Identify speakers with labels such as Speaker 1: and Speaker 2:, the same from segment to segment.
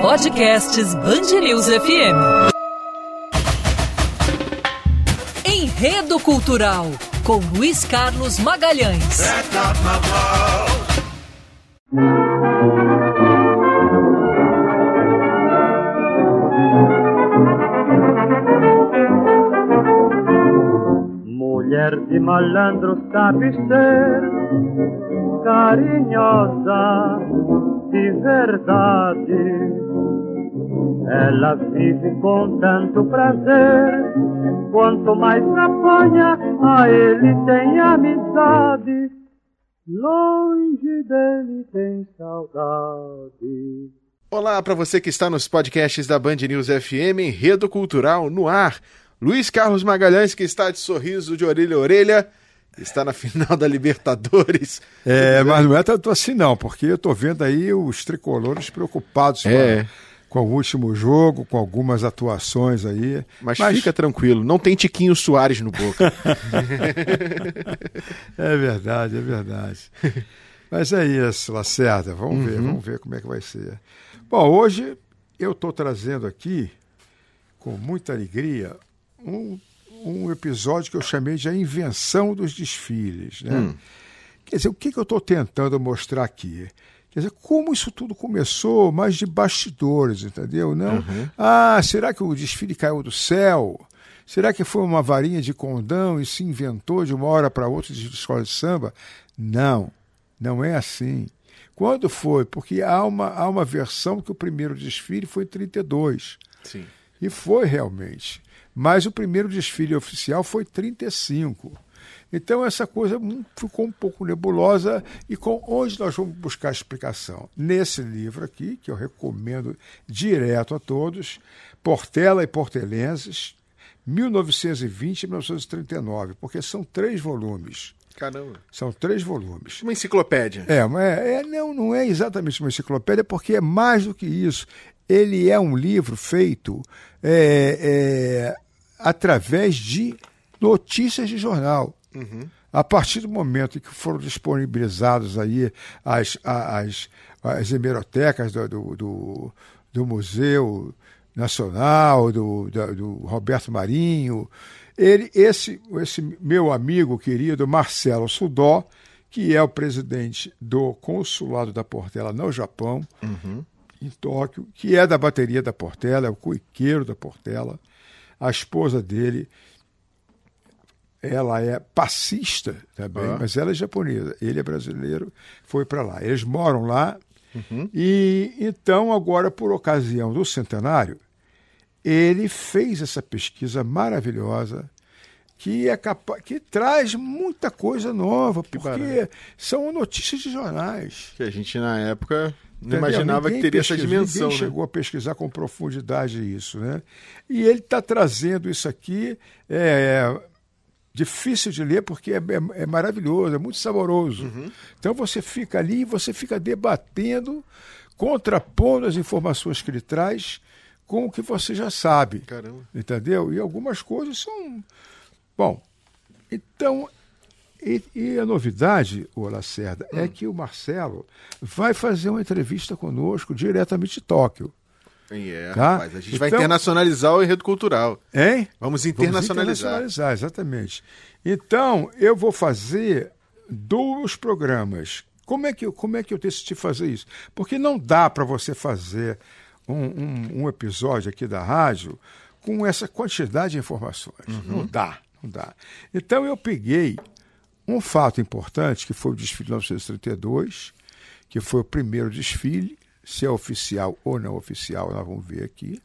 Speaker 1: Podcasts Bangerils FM. Enredo Cultural com Luiz Carlos Magalhães.
Speaker 2: Mulher de malandro sabe ser carinhosa de verdade. Ela vive com tanto prazer, quanto mais apanha, a ele tem amizade. Longe dele tem saudade.
Speaker 3: Olá para você que está nos podcasts da Band News FM, Enredo Cultural no ar. Luiz Carlos Magalhães, que está de sorriso de orelha a orelha, está na final da Libertadores.
Speaker 4: É, mas não é tanto assim não, porque eu tô vendo aí os tricolores preocupados
Speaker 3: É.
Speaker 4: com, com o último jogo, com algumas atuações aí.
Speaker 3: Mas, fica tranquilo, não tem Tiquinho Soares no boca.
Speaker 4: É verdade, é verdade. Mas é isso, Lacerda. Vamos ver, vamos ver como é que vai ser. Bom, hoje eu estou trazendo aqui, com muita alegria, um, um episódio que eu chamei de A Invenção dos Desfiles. Né? Quer dizer, o que, que eu estou tentando mostrar aqui? Quer dizer, como isso tudo começou, mas de bastidores, entendeu? Não, ah, será que o desfile caiu do céu? Será que foi uma varinha de condão e se inventou de uma hora para outra de escola de samba? Não, não é assim. Quando foi? Porque há uma, há uma versão que o primeiro desfile foi em 32.
Speaker 3: Sim.
Speaker 4: E foi realmente. Mas o primeiro desfile oficial foi 35. Então essa coisa hum, ficou um pouco nebulosa e com onde nós vamos buscar explicação? Nesse livro aqui, que eu recomendo direto a todos, Portela e Portelenses, 1920 e 1939, porque são três volumes.
Speaker 3: Caramba.
Speaker 4: São três volumes.
Speaker 3: Uma enciclopédia.
Speaker 4: É, é, é- não, não é exatamente uma enciclopédia, porque é mais do que isso. Ele é um livro feito é, é, através de notícias de jornal. A partir do momento em que foram disponibilizados aí as, as, as hemerotecas do, do, do, do Museu Nacional, do, da- do Roberto Marinho, ele, esse, esse meu amigo querido Marcelo Sudó, que é o presidente do Consulado da Portela no Japão, em Tóquio, que é da bateria da Portela, é o cuiqueiro da Portela. A esposa dele, ela é passista também,
Speaker 3: Ah.
Speaker 4: mas ela é japonesa. Ele é brasileiro, foi para lá. Eles moram lá. E então, agora, por ocasião do centenário, ele fez essa pesquisa maravilhosa que é capaz, que traz muita coisa nova, porque são notícias de jornais.
Speaker 3: Que a gente, na época, não
Speaker 4: Entendeu?
Speaker 3: imaginava
Speaker 4: Ninguém
Speaker 3: que teria essa
Speaker 4: pesquisou,
Speaker 3: dimensão.
Speaker 4: Ninguém
Speaker 3: né?
Speaker 4: chegou a pesquisar com profundidade isso, né? E ele está trazendo isso aqui, é, difícil de ler porque é, é- é maravilhoso, é muito saboroso.
Speaker 3: Uhum.
Speaker 4: Então você fica ali, você fica debatendo, contrapondo as informações que ele traz com o que você já sabe.
Speaker 3: Caramba.
Speaker 4: Entendeu? E algumas coisas são. Bom, então. E, e a novidade, ô Lacerda, é que o Marcelo vai fazer uma entrevista conosco diretamente de Tóquio.
Speaker 3: É,
Speaker 4: Tá?
Speaker 3: rapaz, a gente vai
Speaker 4: Então-
Speaker 3: internacionalizar o enredo cultural.
Speaker 4: Hein?
Speaker 3: Vamos
Speaker 4: Vamos
Speaker 3: internacionalizar.
Speaker 4: internacionalizar, exatamente. Então, eu vou fazer dois programas. Como é que, eu- como é que eu decidi fazer isso? Porque não dá para você fazer um, um- um episódio aqui da rádio com essa quantidade de informações. Não dá, não dá. Então, eu peguei um fato importante, que foi o desfile de 1932, que foi o primeiro desfile, se é oficial ou não oficial, nós vamos ver aqui.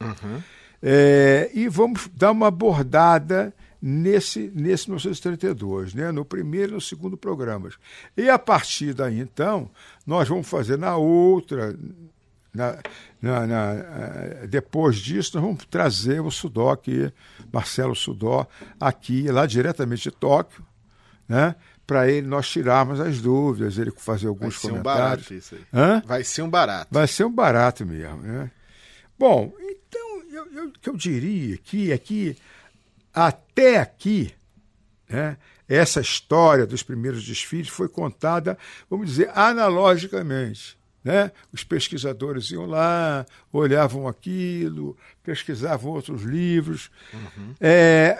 Speaker 4: É, e vamos dar uma abordada nesse, nesse 1932, né? no primeiro e no segundo programas. E a partir daí, então, nós vamos fazer na outra. na- na- na, eh, depois disso, nós vamos trazer o Sudó aqui, Marcelo Sudó, aqui, lá diretamente de Tóquio, né? Para ele nós tirarmos as dúvidas, ele fazer
Speaker 3: Vai
Speaker 4: alguns
Speaker 3: ser um
Speaker 4: comentários.
Speaker 3: barato isso aí.
Speaker 4: Hã?
Speaker 3: Vai ser um barato.
Speaker 4: Vai ser um barato mesmo, né? Bom, então, eu, eu- o que eu diria aqui é que até aqui, né, essa história dos primeiros desfiles foi contada, vamos dizer, analogicamente. Né? Os pesquisadores iam lá, olhavam aquilo, pesquisavam outros livros. Uhum. É,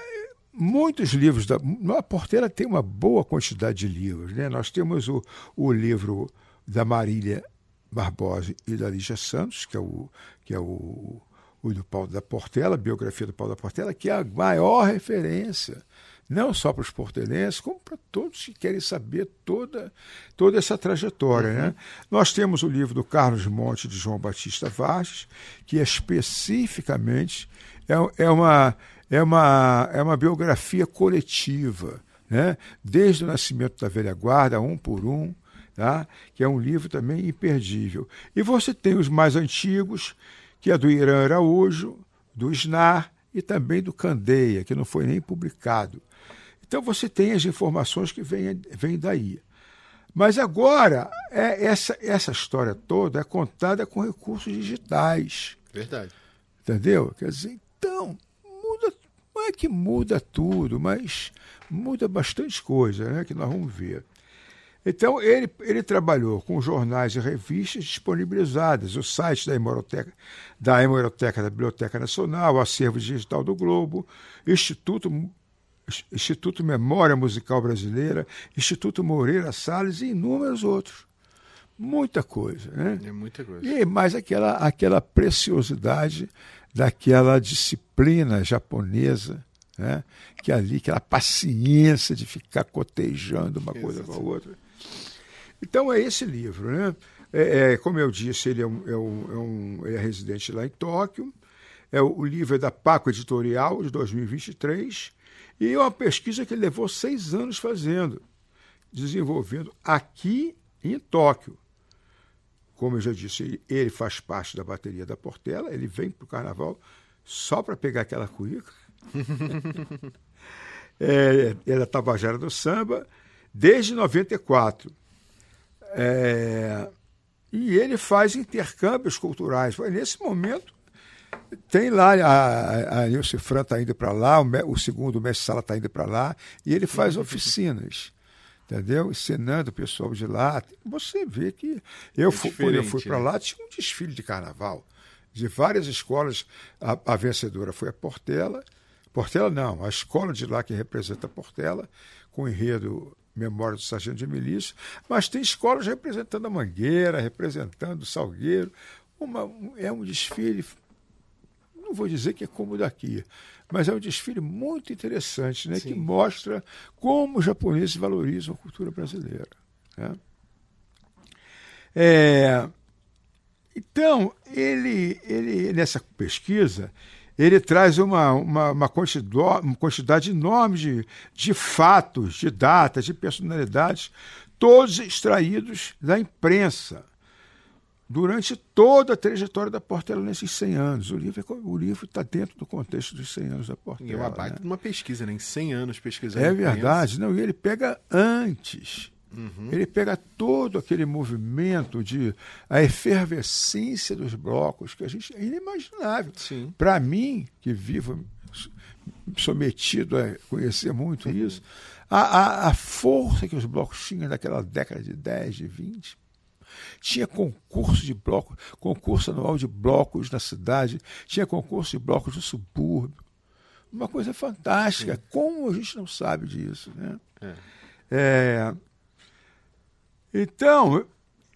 Speaker 4: muitos livros da a Porteira tem uma boa quantidade de livros, né? Nós temos o, o livro da Marília Barbosa e da Lígia Santos, que é o que é o, o do Paulo da Portela, a biografia do Paulo da Portela, que é a maior referência não só para os portelenses, como para todos que querem saber toda, toda essa trajetória. Né? Uhum. Né? Nós temos o livro do Carlos Monte de João Batista Vargas, que é especificamente é, é, uma, é, uma, é uma biografia coletiva, né? desde o nascimento da velha guarda, um por um, tá? que é um livro também imperdível. E você tem os mais antigos, que é do Irã Araújo, do Snar e também do Candeia, que não foi nem publicado. Então você tem as informações que vêm, vêm daí. Mas agora, é, essa, essa história toda é contada com recursos digitais.
Speaker 3: Verdade.
Speaker 4: Entendeu? Quer dizer, então, não é que muda tudo, mas muda bastante coisa, né? Que nós vamos ver. Então, ele, ele trabalhou com jornais e revistas disponibilizadas, o site da Hemeroteca, da Hemeroteca da Biblioteca Nacional, o Acervo Digital do Globo, Instituto Instituto Memória Musical Brasileira, Instituto Moreira Salles e inúmeros outros. Muita coisa, né?
Speaker 3: É muita coisa.
Speaker 4: E mais aquela, aquela preciosidade daquela disciplina japonesa, né? que ali, aquela paciência de ficar cotejando uma coisa com a outra. Então é esse livro, né? É, é, como eu disse, ele é, um, é, um, é, um, é residente lá em Tóquio. É o, o livro é da Paco Editorial de 2023 e é uma pesquisa que ele levou seis anos fazendo, desenvolvendo aqui em Tóquio. Como eu já disse, ele, faz parte da bateria da Portela, ele vem para o carnaval só para pegar aquela cuíca. é, ele é tabajara do samba desde 94. É, e ele faz intercâmbios culturais. Nesse momento, tem lá, a, a Nilce Fran está indo para lá, o, o, segundo mestre Sala está indo para lá, e ele faz oficinas, entendeu? Ensinando o pessoal de lá. Você vê que. Eu, é fui, quando eu fui para né? lá, tinha um desfile de carnaval, de várias escolas. A, a, vencedora foi a Portela. Portela não, a escola de lá que representa a Portela, com o enredo Memória do Sargento de Milícia, mas tem escolas representando a Mangueira, representando o Salgueiro. Uma, é um desfile não vou dizer que é como daqui, mas é um desfile muito interessante, né, que mostra como os japoneses valorizam a cultura brasileira. Né? É, então, ele, ele, nessa pesquisa, ele traz uma, uma, uma, quantidade, uma quantidade enorme de, de fatos, de datas, de personalidades, todos extraídos da imprensa durante toda a trajetória da Portela nesses 100 anos. O livro é está dentro do contexto dos 100 anos da Portela.
Speaker 3: E é uma baita
Speaker 4: né?
Speaker 3: uma pesquisa, né? Em 100 anos pesquisando.
Speaker 4: É verdade. Não, e ele pega antes. Uhum. Ele pega todo aquele movimento de a efervescência dos blocos que a gente é inimaginável. Para mim, que vivo sou metido a conhecer muito uhum. isso, a, a, a força que os blocos tinham naquela década de 10, de 20, tinha concurso de blocos, concurso anual de blocos na cidade, tinha concurso de blocos no subúrbio. Uma coisa fantástica. Sim. Como a gente não sabe disso? Né? É. É... Então,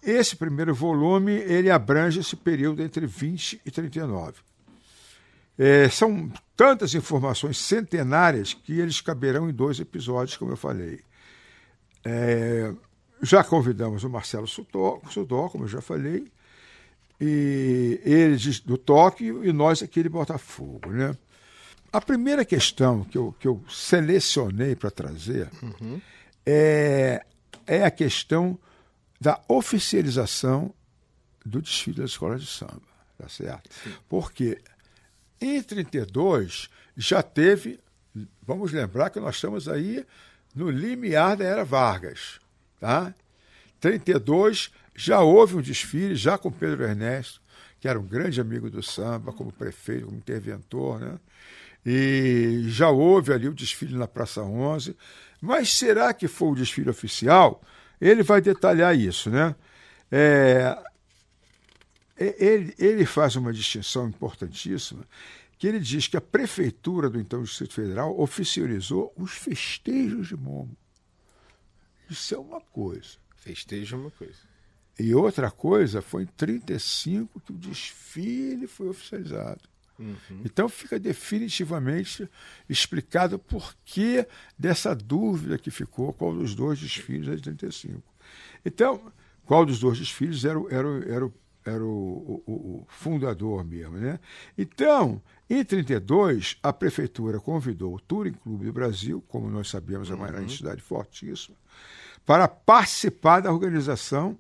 Speaker 4: esse primeiro volume ele abrange esse período entre 20 e 39. É, são tantas informações centenárias que eles caberão em dois episódios, como eu falei. É, já convidamos o Marcelo Sudó, Sudó como eu já falei, e ele do Tóquio e nós aqui de Botafogo. Né? A primeira questão que eu, que eu selecionei para trazer uhum. é, é a questão da oficialização do desfile das escolas de samba. Tá certo? Sim. Porque em 32 já teve, vamos lembrar que nós estamos aí no limiar da era Vargas. Tá? 32 já houve um desfile, já com Pedro Ernesto, que era um grande amigo do samba, como prefeito, como interventor, né? E já houve ali o desfile na Praça 11. Mas será que foi o desfile oficial? Ele vai detalhar isso, né? É, ele, ele faz uma distinção importantíssima, que ele diz que a prefeitura do então Distrito Federal oficializou os festejos de Momo. Isso é uma coisa.
Speaker 3: Festejo é uma coisa.
Speaker 4: E outra coisa foi em 35 que o desfile foi oficializado.
Speaker 3: Uhum.
Speaker 4: Então fica definitivamente explicado por que dessa dúvida que ficou qual dos dois desfiles é de 35. Então, qual dos dois desfiles era, o- era, o- era, o- era o, o- fundador mesmo. Né? Então, em 32, a prefeitura convidou o Touring Clube do Brasil, como nós sabemos, é uma entidade fortíssima, para participar da organização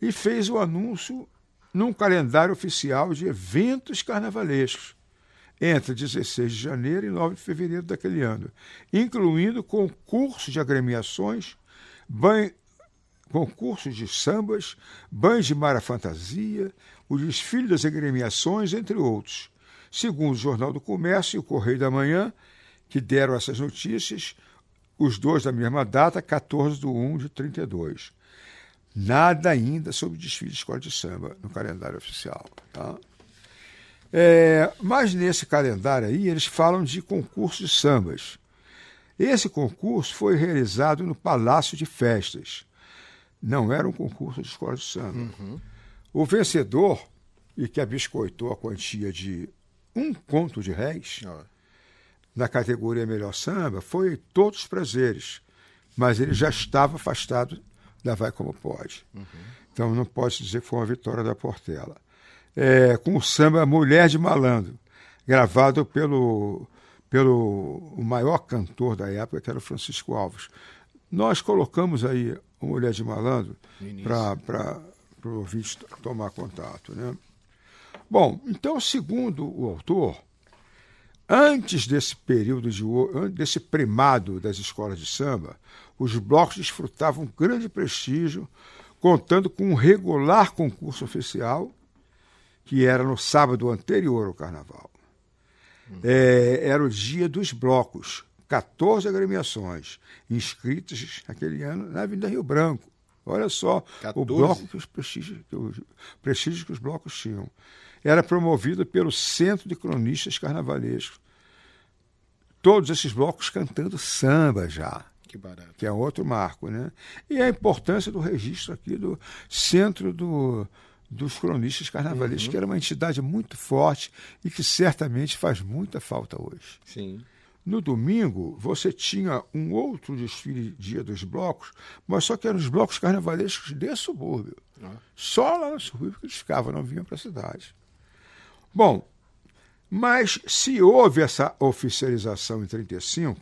Speaker 4: e fez o anúncio num calendário oficial de eventos carnavalescos entre 16 de janeiro e 9 de fevereiro daquele ano, incluindo concursos de agremiações, banho, concursos de sambas, banhos de mar à fantasia, o desfile das agremiações, entre outros. Segundo o Jornal do Comércio e o Correio da Manhã, que deram essas notícias, os dois da mesma data, 14 de 1 de 32. Nada ainda sobre desfile de escola de samba no calendário oficial. Tá? É, mas nesse calendário aí, eles falam de concurso de sambas. Esse concurso foi realizado no Palácio de Festas. Não era um concurso de escola de samba. O vencedor, e que abiscoitou a quantia de um conto de réis,
Speaker 3: Ó,
Speaker 4: na categoria Melhor Samba, foi Todos os Prazeres. Mas ele já estava afastado da Vai Como Pode. Então não pode dizer que foi uma vitória da Portela. É, com o samba Mulher de Malandro, gravado pelo, pelo o maior cantor da época, que era o Francisco Alves. Nós colocamos aí o Mulher de Malandro para o ouvinte tomar contato. Né? Bom, então, segundo o autor, Antes desse período de desse primado das escolas de samba, os blocos desfrutavam grande prestígio, contando com um regular concurso oficial, que era no sábado anterior ao carnaval. É, era o dia dos blocos, 14 agremiações inscritas naquele ano na Avenida Rio Branco. Olha só
Speaker 3: 14?
Speaker 4: o bloco que os prestígios, que os prestígios que os blocos tinham. Era promovido pelo Centro de Cronistas Carnavalescos. Todos esses blocos cantando samba já
Speaker 3: que barato.
Speaker 4: que é outro marco, né? E a importância do registro aqui do Centro do, dos Cronistas Carnavalescos, que era uma entidade muito forte e que certamente faz muita falta hoje.
Speaker 3: Sim.
Speaker 4: No domingo, você tinha um outro desfile dia dos blocos, mas só que eram os blocos carnavalescos de subúrbio.
Speaker 3: Ó.
Speaker 4: Só lá no subúrbio que eles ficavam, não vinham para a cidade. Bom, mas se houve essa oficialização em 35,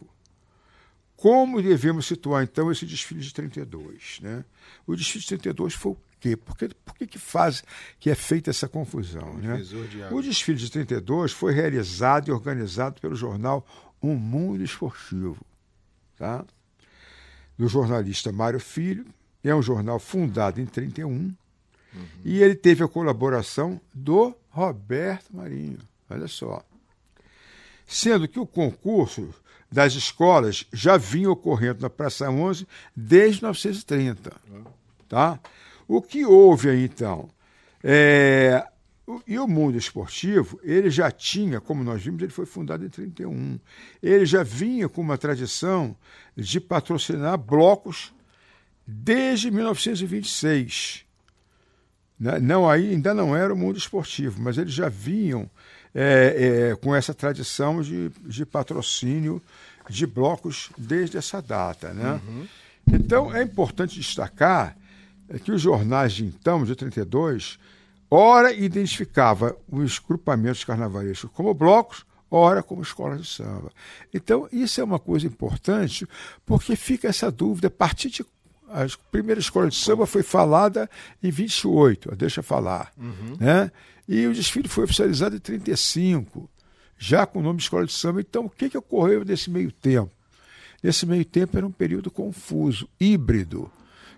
Speaker 4: como devemos situar então esse desfile de 32? Né? O desfile de 32 foi o quê? Por que, por que, que faz que é feita essa confusão? Né?
Speaker 3: de.
Speaker 4: O desfile de 32 foi realizado e organizado pelo jornal Um Mundo Esportivo, tá? do jornalista Mário Filho. É um jornal fundado em 31 e ele teve a colaboração do Roberto Marinho. Olha só. Sendo que o concurso das escolas já vinha ocorrendo na Praça 11 desde 1930. Tá? O que houve aí, então? É, e o mundo esportivo, ele já tinha, como nós vimos, ele foi fundado em 31. Ele já vinha com uma tradição de patrocinar blocos desde 1926 né? não aí ainda não era o mundo esportivo, mas eles já vinham é, é, com essa tradição de, de patrocínio de blocos desde essa data. Né? Então é importante destacar que os jornais de então, de 32, ora identificava os grupamentos carnavalescos como blocos, ora como escolas de samba. Então isso é uma coisa importante, porque fica essa dúvida a partir de a primeira escola de samba foi falada em 28, ó, deixa eu falar. Né? E o desfile foi oficializado em 35, já com o nome de escola de samba. Então, o que, que ocorreu nesse meio tempo? Nesse meio tempo era um período confuso, híbrido,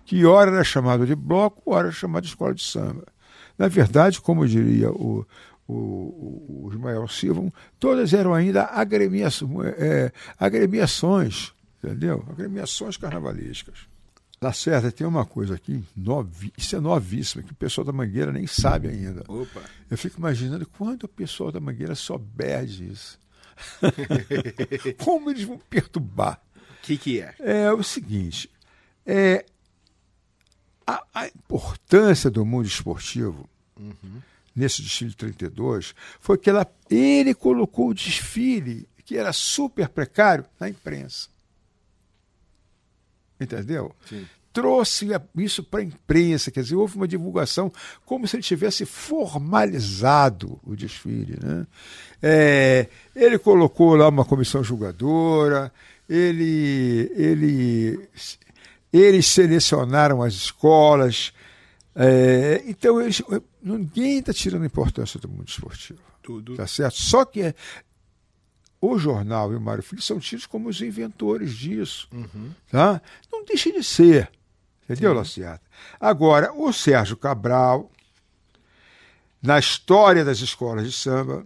Speaker 4: que ora era chamado de bloco, ora era chamado de escola de samba. Na verdade, como diria o, o, o, Ismael Silva, todas eram ainda agremiações, é, agremiações, entendeu? Agremiações carnavalescas. Lacerda, tem uma coisa aqui, novi, isso é novíssimo, que o pessoal da Mangueira nem sabe ainda.
Speaker 3: Opa.
Speaker 4: Eu fico imaginando quando o pessoal da Mangueira souber disso. Como eles vão perturbar.
Speaker 3: O que, que é?
Speaker 4: É o seguinte, é, a, a importância do mundo esportivo nesse desfile 32 foi que ela, ele colocou o desfile, que era super precário, na imprensa. Entendeu?
Speaker 3: Sim.
Speaker 4: Trouxe isso para a imprensa, quer dizer, houve uma divulgação como se ele tivesse formalizado o desfile. Né? É, ele colocou lá uma comissão julgadora, ele, ele, eles selecionaram as escolas. é, então, eles, ninguém está tirando importância do mundo esportivo.
Speaker 3: Tudo.
Speaker 4: Tá certo? Só que o jornal e o Mário Filho são tidos como os inventores disso. Tá? Não deixa de ser. Entendeu, Lacerda? Agora, o Sérgio Cabral, na história das escolas de samba,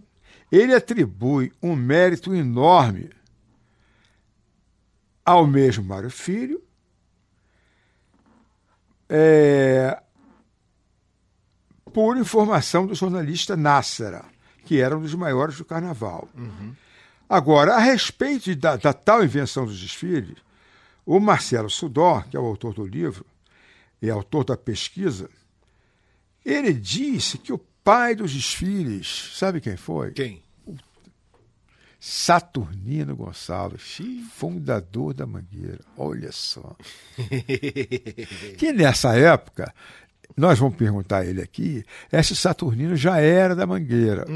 Speaker 4: ele atribui um mérito enorme ao mesmo Mário Filho, é, por informação do jornalista Nássera, que era um dos maiores do carnaval. Agora, a respeito da, da tal invenção dos desfiles, o Marcelo Sudor, que é o autor do livro e autor da pesquisa, ele disse que o pai dos desfiles, sabe quem foi?
Speaker 3: Quem?
Speaker 4: Saturnino Gonçalves, fundador da Mangueira. Olha só. que nessa época, nós vamos perguntar a ele aqui, esse Saturnino já era da Mangueira.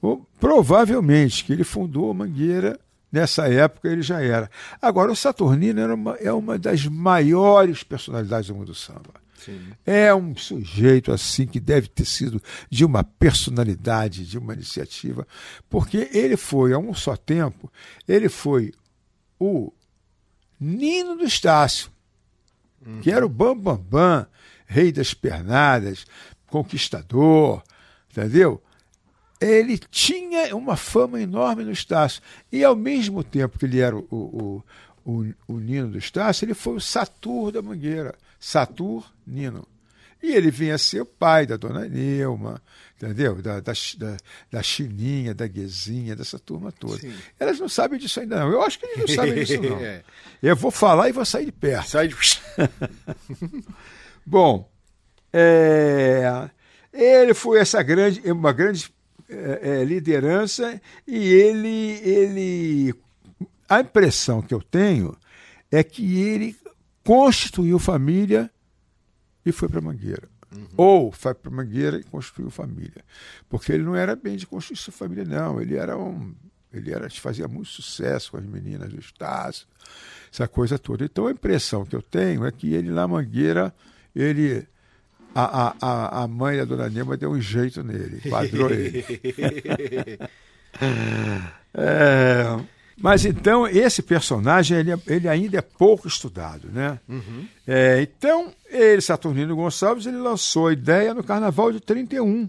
Speaker 4: Ou, provavelmente que ele fundou a Mangueira, nessa época ele já era. Agora, o Saturnino era uma, é uma das maiores personalidades do mundo do samba.
Speaker 3: Sim.
Speaker 4: É um sujeito assim que deve ter sido de uma personalidade, de uma iniciativa, porque ele foi, a um só tempo, ele foi o Nino do Estácio, que era o Bam Bam Bam, rei das pernadas, conquistador, entendeu? Ele tinha uma fama enorme no Estácio. E ao mesmo tempo que ele era o, o, o, o Nino do Estácio, ele foi o Satur da Mangueira. Satur Nino. E ele vinha a ser o pai da dona Neuma, entendeu? Da, da, da, da Chininha, da Guezinha, dessa turma toda.
Speaker 3: Sim.
Speaker 4: Elas não sabem disso ainda, não. Eu acho que eles não sabem disso, não.
Speaker 3: É.
Speaker 4: Eu vou falar e vou sair de perto.
Speaker 3: Sai de.
Speaker 4: Bom, é, ele foi essa grande, uma grande é, liderança e ele, ele, a impressão que eu tenho é que ele constituiu família e foi para Mangueira. Ou foi para Mangueira e constituiu família. Porque ele não era bem de constituir família, não. Ele era um. Ele era, fazia muito sucesso com as meninas do Estácio, essa coisa toda. Então a impressão que eu tenho é que ele na Mangueira, ele. A, a, a- mãe da dona Nema deu um jeito nele, padrou ele. É, mas então, esse personagem ele, é- ele ainda é pouco estudado, né? É, então, ele, Saturnino Gonçalves, ele lançou a ideia no Carnaval de 31,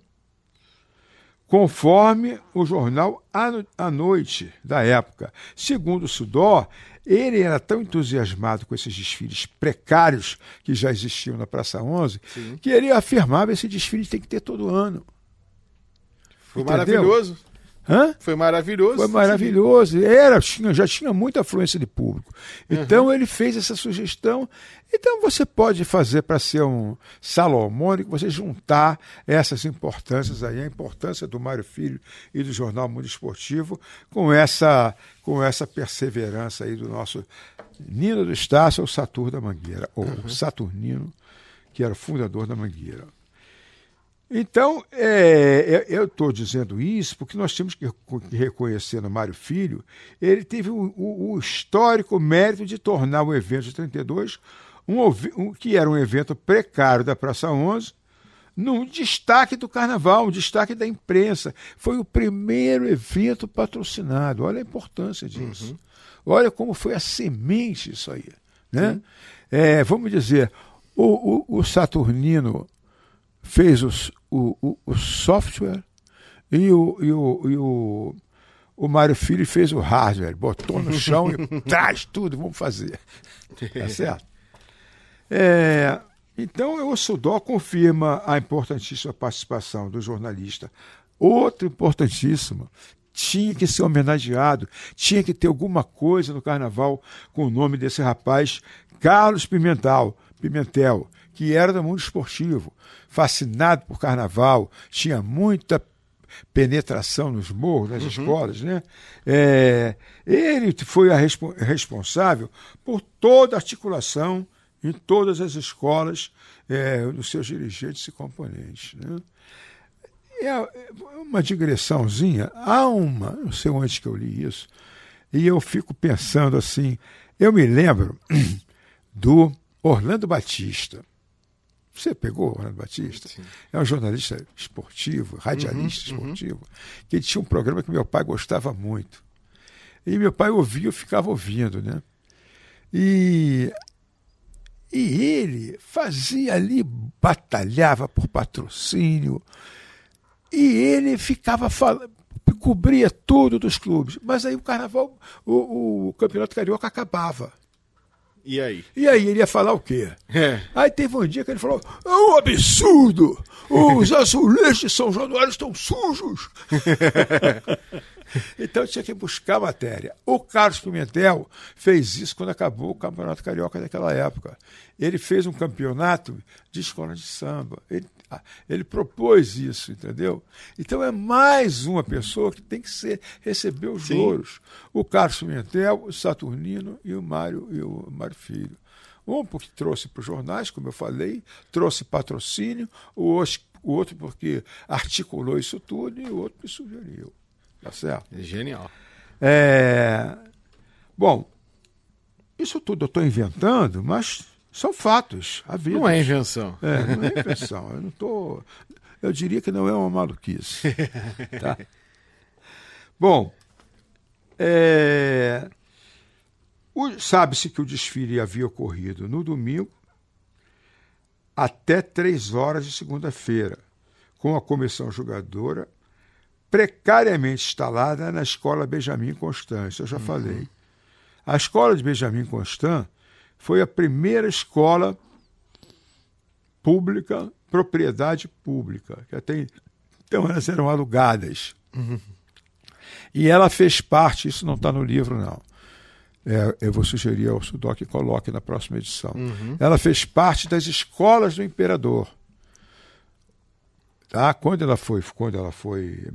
Speaker 4: conforme o jornal A Noite da época. Segundo o Sudó, ele era tão entusiasmado com esses desfiles precários que já existiam na Praça 11, que ele afirmava esse desfile tem que ter todo ano.
Speaker 3: Foi
Speaker 4: Entendeu?
Speaker 3: maravilhoso.
Speaker 4: Hã?
Speaker 3: Foi maravilhoso.
Speaker 4: Foi maravilhoso. Era, tinha, já tinha muita afluência de público. Então ele fez essa sugestão. Então você pode fazer para ser um salomônico, você juntar essas importâncias aí, a importância do Mário Filho e do Jornal Mundo Esportivo, com essa, com essa perseverança aí do nosso Nino do Estácio, ou Satur da Mangueira, ou Saturnino, que era o fundador da Mangueira. Então, é, eu estou dizendo isso porque nós temos que, reco- que reconhecer no Mário Filho, ele teve o, o- o histórico mérito de tornar o evento de 32, um, um- que era um evento precário da Praça 11, num destaque do carnaval, um destaque da imprensa. Foi o primeiro evento patrocinado. Olha a importância disso. Olha como foi a semente isso aí. Né? É, vamos dizer, o, o- o Saturnino fez os- o, o, o software e o, e o, e o, o Mário Filho fez o hardware, botou no chão e traz tudo, vamos fazer. Tá certo? É, então, o Sudó confirma a importantíssima participação do jornalista. Outro importantíssimo, tinha que ser homenageado, tinha que ter alguma coisa no carnaval com o nome desse rapaz, Carlos Pimentel, Pimentel, que era do mundo esportivo, fascinado por carnaval, tinha muita penetração nos morros, nas uhum. escolas, né? É, ele foi a respo responsável por toda a articulação em todas as escolas é, dos seus dirigentes e componentes. Né? É uma digressãozinha. Há uma, não sei onde que eu li isso, e eu fico pensando assim. Eu me lembro do Orlando Batista. Você pegou Orlando Batista? Sim. É um jornalista esportivo, radialista uhum, uhum. esportivo, uhum. que tinha um programa que meu pai gostava muito. E meu pai ouvia, eu ficava ouvindo, né? E e ele fazia ali, batalhava por patrocínio, e ele ficava falando, cobria tudo dos clubes. Mas aí o carnaval, o, o campeonato carioca acabava.
Speaker 3: E aí?
Speaker 4: E aí ele ia falar o quê? É. Aí teve um dia que ele falou: é um absurdo! Os azulejos de São Januário estão sujos! então tinha que buscar matéria. O Carlos Pimentel fez isso quando acabou o Campeonato Carioca daquela época. Ele fez um campeonato de escola de samba. Ele, ele propôs isso, entendeu? Então é mais uma pessoa que tem que ser, receber os Sim. louros. O Carlos Pimentel, o Saturnino e o Mário, e o Mário Filho. Um porque trouxe para os jornais, como eu falei, trouxe patrocínio, o outro porque articulou isso tudo e o outro me sugeriu. Tá certo?
Speaker 3: Genial.
Speaker 4: É... Bom, isso tudo eu estou inventando, mas são fatos. A vida.
Speaker 3: Não é invenção.
Speaker 4: É, não é invenção. eu não tô. Eu diria que não é uma maluquice. Tá? Bom, é... sabe-se que o desfile havia ocorrido no domingo até três horas de segunda-feira, com a comissão jogadora precariamente instalada na escola Benjamin Constant. Eu já uhum. falei. A escola de Benjamin Constant foi a primeira escola pública, propriedade pública, que até então elas eram alugadas. Uhum. E ela fez parte, isso não está no livro, não. É, eu vou sugerir ao Sudoc que coloque na próxima edição. Uhum. Ela fez parte das escolas do imperador. Tá? Quando ela foi, quando ela foi,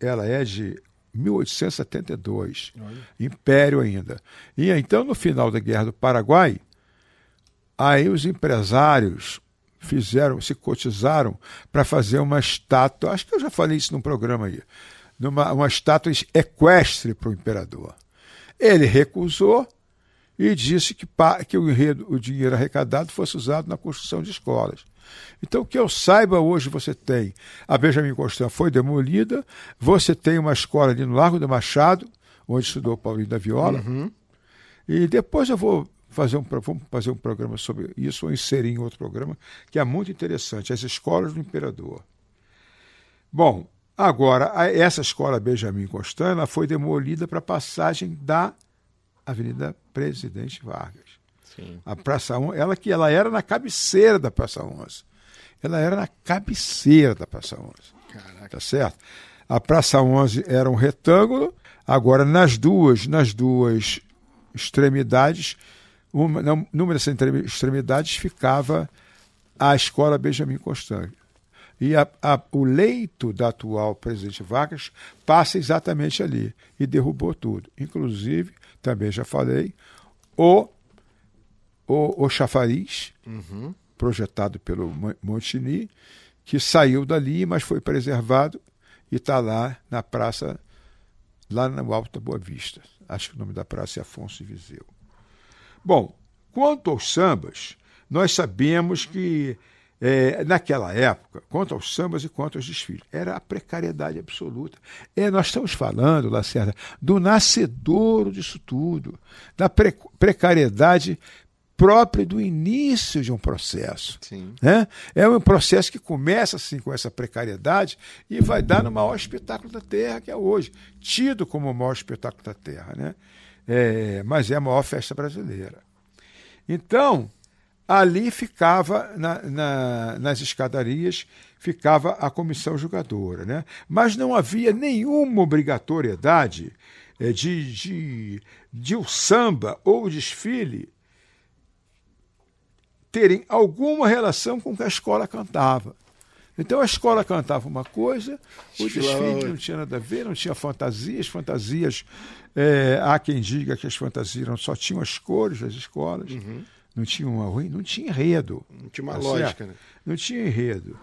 Speaker 4: ela é de 1872, Olha. Império ainda. E então no final da Guerra do Paraguai, aí os empresários fizeram, se cotizaram para fazer uma estátua. Acho que eu já falei isso num programa aí, numa uma estátua equestre para o imperador. Ele recusou e disse que, que o, o dinheiro arrecadado fosse usado na construção de escolas. Então, que eu saiba, hoje você tem a Benjamin Constant foi demolida, você tem uma escola ali no Largo do Machado, onde estudou Paulinho da Viola, uhum. e depois eu vou fazer um, vamos fazer um programa sobre isso, ou inserir em outro programa, que é muito interessante, as escolas do Imperador. Bom, agora, essa escola Benjamin Constant foi demolida para a passagem da Avenida Presidente Vargas. Sim. A Praça 11, ela que ela era na cabeceira da Praça 11. Ela era na cabeceira da Praça 11. Caraca. Tá certo? A Praça 11 era um retângulo, agora nas duas, nas duas extremidades, uma, numa dessas extremidades ficava a Escola Benjamin Constant. E a, a, o leito da atual presidente Vargas passa exatamente ali e derrubou tudo. Inclusive, também já falei, o o, o chafariz, uhum. projetado pelo Montini, que saiu dali, mas foi preservado e está lá na praça, lá no Alto da Boa Vista. Acho que o nome da praça é Afonso de Viseu. Bom, quanto aos sambas, nós sabemos que é, naquela época, quanto aos sambas e quanto aos desfiles, era a precariedade absoluta. É, nós estamos falando, Lacerda, do nascedouro disso tudo, da pre precariedade própria do início de um processo. Sim. Né? É um processo que começa assim com essa precariedade e vai dar no maior espetáculo da Terra que é hoje, tido como o maior espetáculo da Terra, né? É, mas é a maior festa brasileira. Então, ali ficava, na, na, nas escadarias, ficava a comissão julgadora. Né? Mas não havia nenhuma obrigatoriedade é, de, de, de o samba ou o desfile terem alguma relação com o que a escola cantava. Então a escola cantava uma coisa, o desfile não tinha nada a ver, não tinha fantasias, fantasias. É, há quem diga que as fantasias só tinham as cores das escolas, uhum. não tinha uma não tinha enredo.
Speaker 3: Não tinha uma tá lógica, né?
Speaker 4: Não tinha enredo.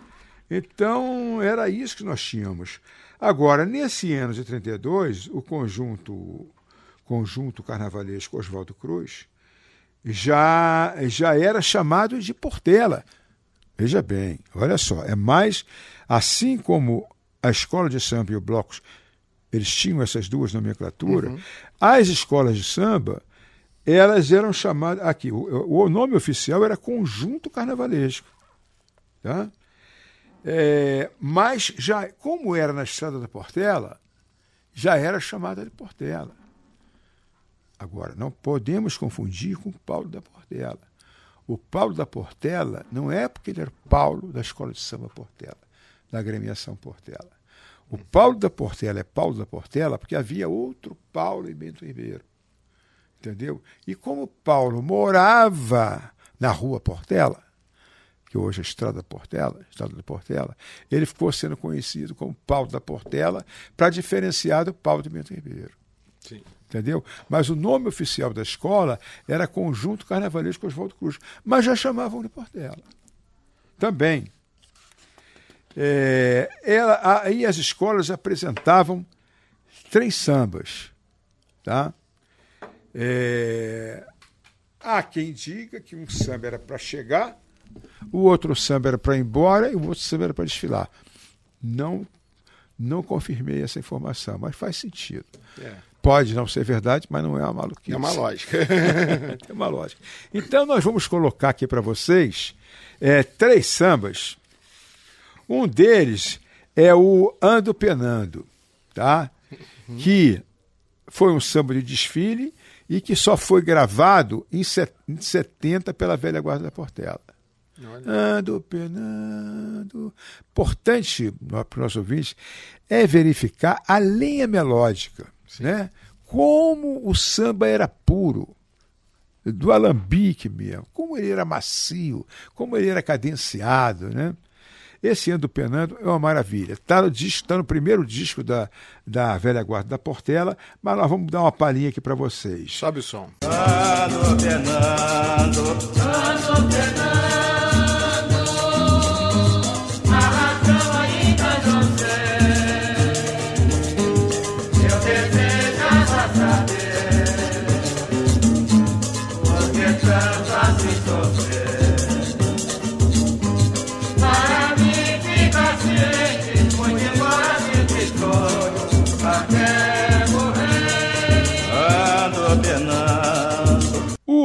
Speaker 4: Então era isso que nós tínhamos. Agora, nesse ano de 32, o conjunto, conjunto carnavalesco Oswaldo Cruz já, já era chamado de Portela. Veja bem, olha só, é mais assim como a escola de samba e o blocos eles tinham essas duas nomenclaturas, uhum. as escolas de samba elas eram chamadas aqui o, o nome oficial era conjunto carnavalesco, tá? É, mas já como era na estrada da Portela, já era chamada de Portela. Agora, não podemos confundir com Paulo da Portela. O Paulo da Portela não é porque ele era Paulo da Escola de Samba Portela, da agremiação Portela. O Paulo da Portela é Paulo da Portela porque havia outro Paulo em Bento Ribeiro. Entendeu? E como Paulo morava na rua Portela, que hoje é a Estrada Portela, Estrada da Portela, ele ficou sendo conhecido como Paulo da Portela para diferenciar do Paulo de Bento Ribeiro. Sim. Entendeu? Mas o nome oficial da escola era Conjunto Carnavalesco Oswaldo Cruz, mas já chamavam de Portela. Também. É, ela, aí as escolas apresentavam três sambas. Tá? É, há quem diga que um samba era para chegar, o outro samba era para ir embora e o outro samba era para desfilar. Não, não confirmei essa informação, mas faz sentido. É. Pode não ser verdade, mas não é uma maluquice.
Speaker 3: É uma lógica.
Speaker 4: é uma lógica. Então nós vamos colocar aqui para vocês é, três sambas. Um deles é o Ando Penando, tá? Uhum. Que foi um samba de desfile e que só foi gravado em 70 pela velha guarda da Portela. Olha. Ando penando. Importante para os nossos ouvintes é verificar a linha melódica né? Como o samba era puro, do alambique mesmo, como ele era macio, como ele era cadenciado, né? Esse Ando Penando é uma maravilha. Está no, disco, tá no primeiro disco da, da Velha Guarda da Portela, mas nós vamos dar uma palhinha aqui para vocês.
Speaker 3: Sobe o som.
Speaker 5: Ando penando, ando penando.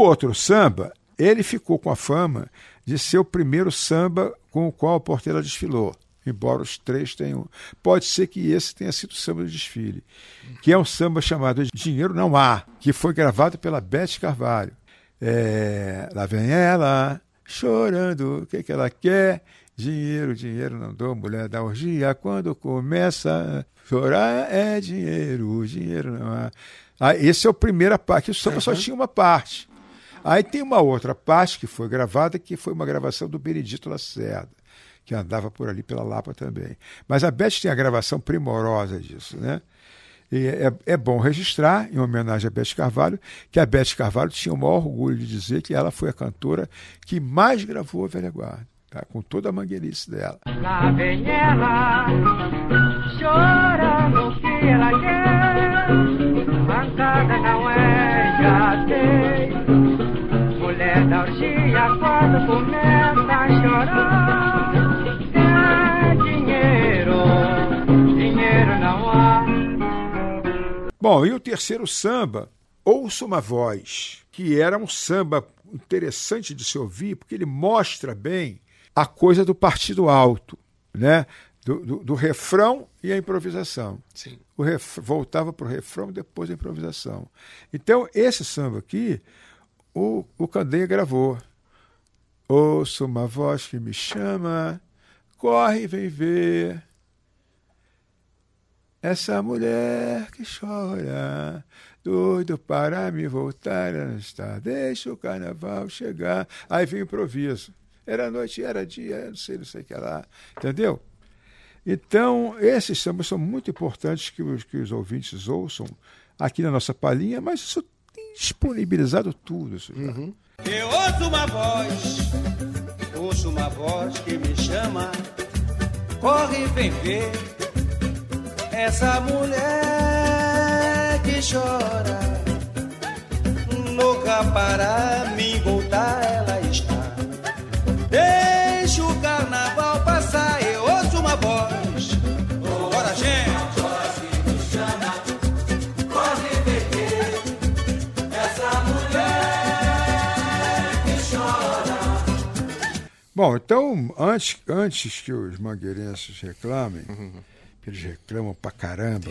Speaker 4: Outro samba, ele ficou com a fama de ser o primeiro samba com o qual a Portela desfilou. Embora os três tenham. Pode ser que esse tenha sido o samba do desfile, que é um samba chamado Dinheiro Não Há, que foi gravado pela Beth Carvalho. É, lá vem ela, chorando, o que, que ela quer? Dinheiro, dinheiro não dou, mulher da orgia. Quando começa a chorar, é dinheiro, dinheiro não há. Ah, esse é o primeira parte, o samba uhum. só tinha uma parte. Aí tem uma outra parte que foi gravada, que foi uma gravação do Benedito Lacerda, que andava por ali pela Lapa também. Mas a Beth tem a gravação primorosa disso, né? E é, é, bom registrar, em homenagem a Beth Carvalho, que a Beth Carvalho tinha o maior orgulho de dizer que ela foi a cantora que mais gravou a Velha Guarda, tá? com toda a mangueirice dela.
Speaker 6: Lá vem ela, chorando que ela quer, mancada não é, já tem da orgia quando começa a chorar. É dinheiro, dinheiro não há.
Speaker 4: Bom, e o terceiro samba, Ouça uma Voz, que era um samba interessante de se ouvir, porque ele mostra bem a coisa do partido alto, né? Do, do, do refrão e a improvisação.
Speaker 3: Sim.
Speaker 4: O ref, voltava para o refrão depois a improvisação. Então, esse samba aqui, o, o Candeia gravou. ouço uma voz que me chama, corre, vem ver. Essa mulher que chora, doido para me voltar, ela está, deixa o carnaval chegar. Aí vem o improviso. Era noite, era dia, não sei, não sei o que lá. Entendeu? Então, esses sambas são muito importantes que os, que os ouvintes ouçam aqui na nossa palhinha, mas isso tem disponibilizado tudo. Isso já.
Speaker 5: Eu ouço uma voz, ouço uma voz que me chama, corre vem ver essa mulher que chora, louca para me voltar
Speaker 4: Bom, então, antes, antes que os mangueirenses reclamem, que eles reclamam pra caramba,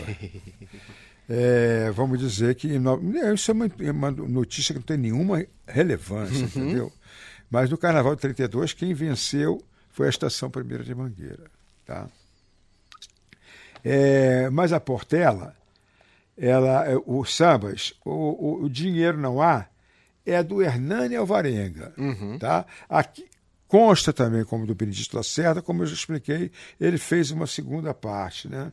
Speaker 4: é, vamos dizer que no- isso é uma, é uma notícia que não tem nenhuma relevância, entendeu? Mas no Carnaval de 32, quem venceu foi a Estação Primeira de Mangueira. Tá? É, mas a Portela, ela, é, os sambas, o, o, o dinheiro não há, é do Hernani Alvarenga. Tá? Aqui, consta também como do Benedito Lacerda, como eu já expliquei, ele fez uma segunda parte. Né?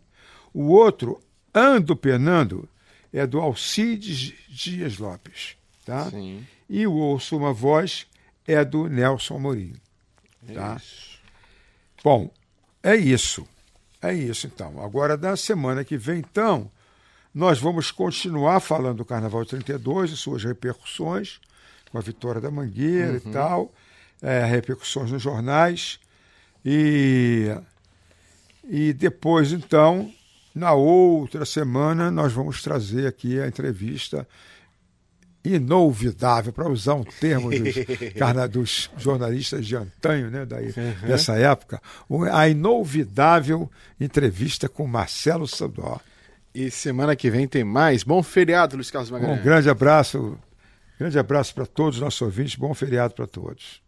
Speaker 4: O outro, Ando Penando, é do Alcides Dias Lopes. Tá?
Speaker 3: Sim.
Speaker 4: E o Ouço Uma Voz é do Nelson Amorim. Tá? Bom, é isso. É isso, então. Agora, na semana que vem, então, nós vamos continuar falando do Carnaval de 32 e suas repercussões, com a vitória da Mangueira e tal, é, repercussões nos jornais. E, e depois, então, na outra semana, nós vamos trazer aqui a entrevista inolvidável, para usar um termo dos, dos jornalistas de antanho, né, daí, dessa época, a inolvidável entrevista com Marcelo Sodó.
Speaker 3: E semana que vem tem mais. Bom feriado, Luiz Carlos Magalhães.
Speaker 4: Um grande abraço, grande abraço para todos os nossos ouvintes, bom feriado para todos.